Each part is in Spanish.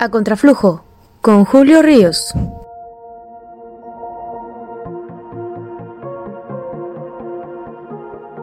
A Contraflujo, con Julio Ríos.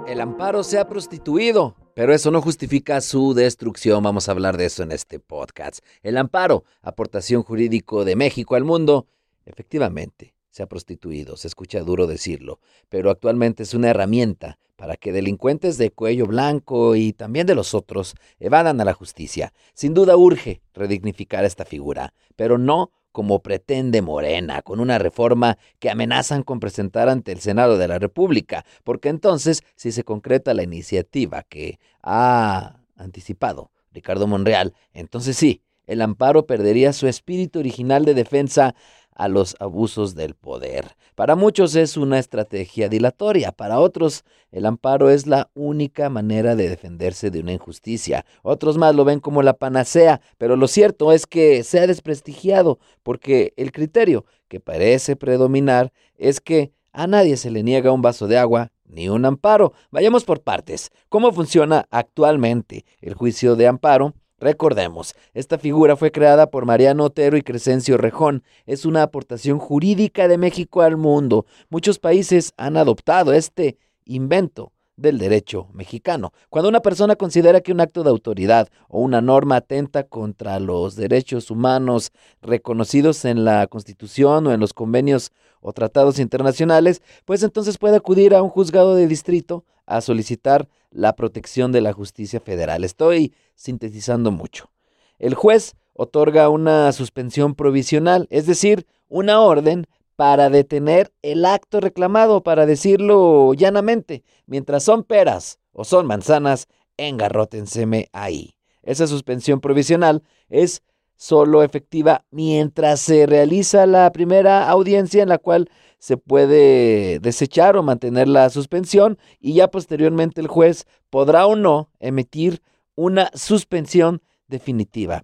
El amparo se ha prostituido, pero eso no justifica su destrucción. Vamos a hablar de eso en este podcast. El amparo, aportación jurídico de México al mundo, efectivamente se ha prostituido, se escucha duro decirlo, pero actualmente es una herramienta para que delincuentes de cuello blanco y también de los otros evadan a la justicia. Sin duda urge redignificar esta figura, pero no como pretende Morena, con una reforma que amenazan con presentar ante el Senado de la República, porque entonces, si se concreta la iniciativa que ha anticipado Ricardo Monreal, entonces sí, el amparo perdería su espíritu original de defensa a los abusos del poder. Para muchos es una estrategia dilatoria, para otros el amparo es la única manera de defenderse de una injusticia. Otros más lo ven como la panacea, pero lo cierto es que se ha desprestigiado porque el criterio que parece predominar es que a nadie se le niega un vaso de agua ni un amparo. Vayamos por partes. ¿Cómo funciona actualmente el juicio de amparo? Recordemos, esta figura fue creada por Mariano Otero y Crescencio Rejón. Es una aportación jurídica de México al mundo. Muchos países han adoptado este invento del derecho mexicano. Cuando una persona considera que un acto de autoridad o una norma atenta contra los derechos humanos reconocidos en la Constitución o en los convenios o tratados internacionales, pues entonces puede acudir a un juzgado de distrito a solicitar la protección de la justicia federal. Estoy sintetizando mucho. El juez otorga una suspensión provisional, es decir, una orden para detener el acto reclamado, para decirlo llanamente. Mientras son peras o son manzanas, engarrótenseme ahí. Esa suspensión provisional es solo efectiva mientras se realiza la primera audiencia en la cual se puede desechar o mantener la suspensión y ya posteriormente el juez podrá o no emitir una suspensión definitiva.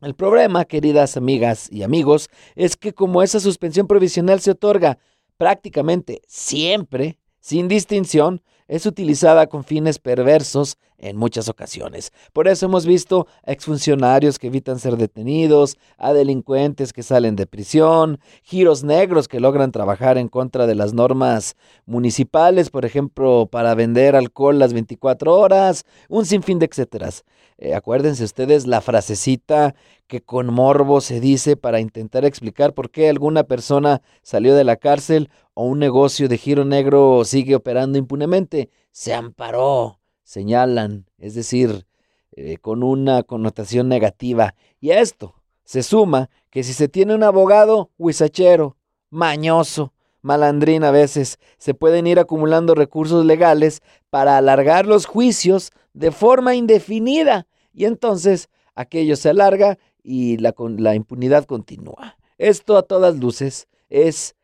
El problema, queridas amigas y amigos, es que como esa suspensión provisional se otorga prácticamente siempre, sin distinción, es utilizada con fines perversos en muchas ocasiones. Por eso hemos visto a exfuncionarios que evitan ser detenidos, a delincuentes que salen de prisión, giros negros que logran trabajar en contra de las normas municipales, por ejemplo, para vender alcohol las 24 horas, un sinfín de etcéteras. Eh, acuérdense ustedes la frasecita que con morbo se dice para intentar explicar por qué alguna persona salió de la cárcel o un negocio de giro negro sigue operando impunemente. Se amparó, señalan, es decir, eh, con una connotación negativa. Y a esto se suma que si se tiene un abogado huizachero, mañoso, malandrín a veces, se pueden ir acumulando recursos legales para alargar los juicios de forma indefinida. Y entonces aquello se alarga y la, la impunidad continúa. Esto a todas luces es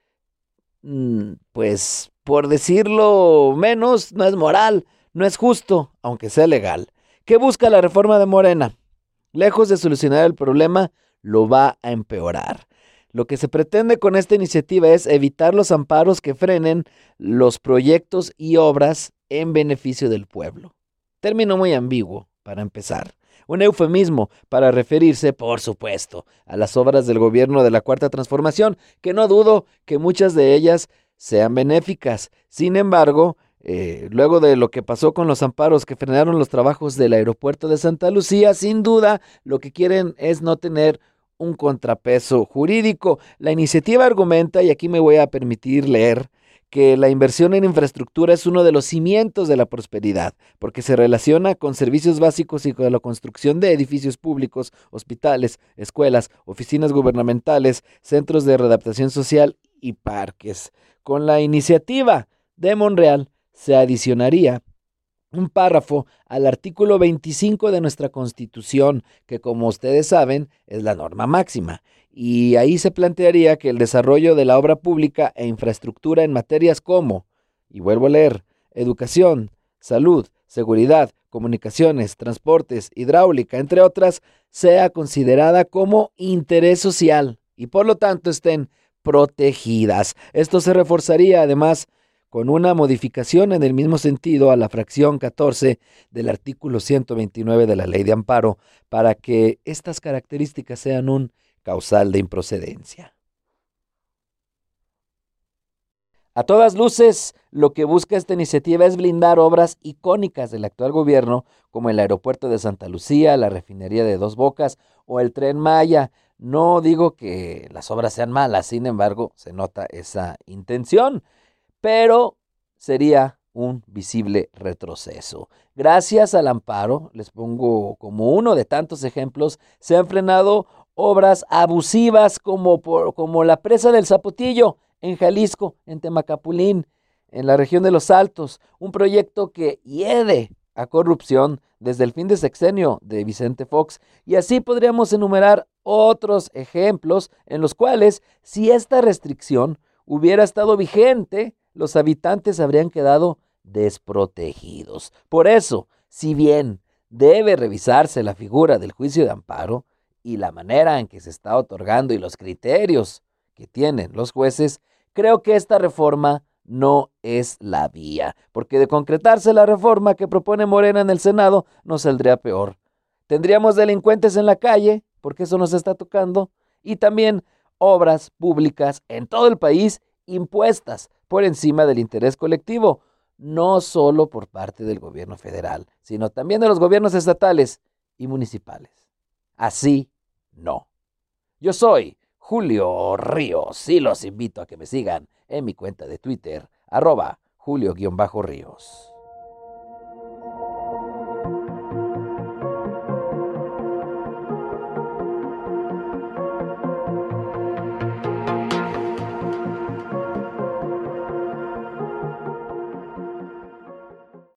Mm, pues por decirlo menos, no es moral, no es justo, aunque sea legal. ¿Qué busca la reforma de Morena? Lejos de solucionar el problema, lo va a empeorar. Lo que se pretende con esta iniciativa es evitar los amparos que frenen los proyectos y obras en beneficio del pueblo. Término muy ambiguo, para empezar un eufemismo para referirse, por supuesto, a las obras del gobierno de la Cuarta Transformación, que no dudo que muchas de ellas sean benéficas. Sin embargo, eh, luego de lo que pasó con los amparos que frenaron los trabajos del aeropuerto de Santa Lucía, sin duda lo que quieren es no tener un contrapeso jurídico. La iniciativa argumenta, y aquí me voy a permitir leer, que la inversión en infraestructura es uno de los cimientos de la prosperidad, porque se relaciona con servicios básicos y con la construcción de edificios públicos, hospitales, escuelas, oficinas gubernamentales, centros de readaptación social y parques. Con la iniciativa de Monreal se adicionaría un párrafo al artículo 25 de nuestra Constitución, que como ustedes saben es la norma máxima, y ahí se plantearía que el desarrollo de la obra pública e infraestructura en materias como, y vuelvo a leer, educación, salud, seguridad, comunicaciones, transportes, hidráulica, entre otras, sea considerada como interés social y por lo tanto estén protegidas. Esto se reforzaría además con una modificación en el mismo sentido a la fracción 14 del artículo 129 de la ley de amparo para que estas características sean un causal de improcedencia. A todas luces, lo que busca esta iniciativa es blindar obras icónicas del actual gobierno, como el aeropuerto de Santa Lucía, la refinería de Dos Bocas o el tren Maya. No digo que las obras sean malas, sin embargo, se nota esa intención, pero sería un visible retroceso. Gracias al amparo, les pongo como uno de tantos ejemplos, se han frenado obras abusivas como, como la presa del Zapotillo, en Jalisco, en Temacapulín, en la región de los Altos, un proyecto que hiede a corrupción desde el fin de sexenio de Vicente Fox. Y así podríamos enumerar otros ejemplos en los cuales, si esta restricción hubiera estado vigente, los habitantes habrían quedado desprotegidos. Por eso, si bien debe revisarse la figura del juicio de amparo y la manera en que se está otorgando y los criterios que tienen los jueces, creo que esta reforma no es la vía, porque de concretarse la reforma que propone Morena en el Senado, nos saldría peor. Tendríamos delincuentes en la calle, porque eso nos está tocando, y también obras públicas en todo el país impuestas por encima del interés colectivo, no solo por parte del gobierno federal, sino también de los gobiernos estatales y municipales. Así no. Yo soy Julio Ríos y los invito a que me sigan en mi cuenta de Twitter, arroba Julio-Ríos.